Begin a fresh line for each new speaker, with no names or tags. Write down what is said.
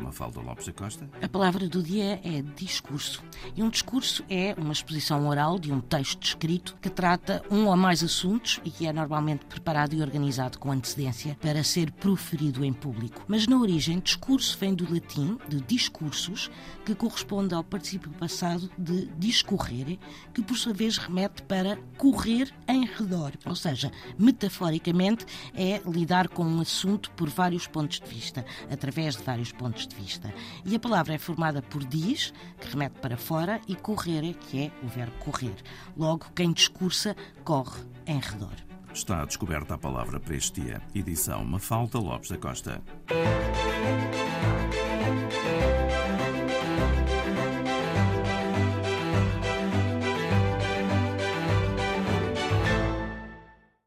Mafalda Lopes da Costa.
A palavra do dia é discurso. E um discurso é uma exposição oral de um texto escrito que trata um ou mais assuntos e que é normalmente preparado e organizado com antecedência para ser proferido em público. Mas na origem, discurso vem do latim, de discursos, que corresponde ao participio passado de discorrer, que por sua vez remete para correr em redor. Ou seja, metaforicamente, é lidar com um assunto por vários pontos de vista, através de vários pontos de vista. E a palavra é formada por dis, que remete para fora, e correr, que é o verbo correr. Logo, quem discursa, corre em redor.
Está descoberta a palavra para este dia. Edição Mafalda Lopes da Costa.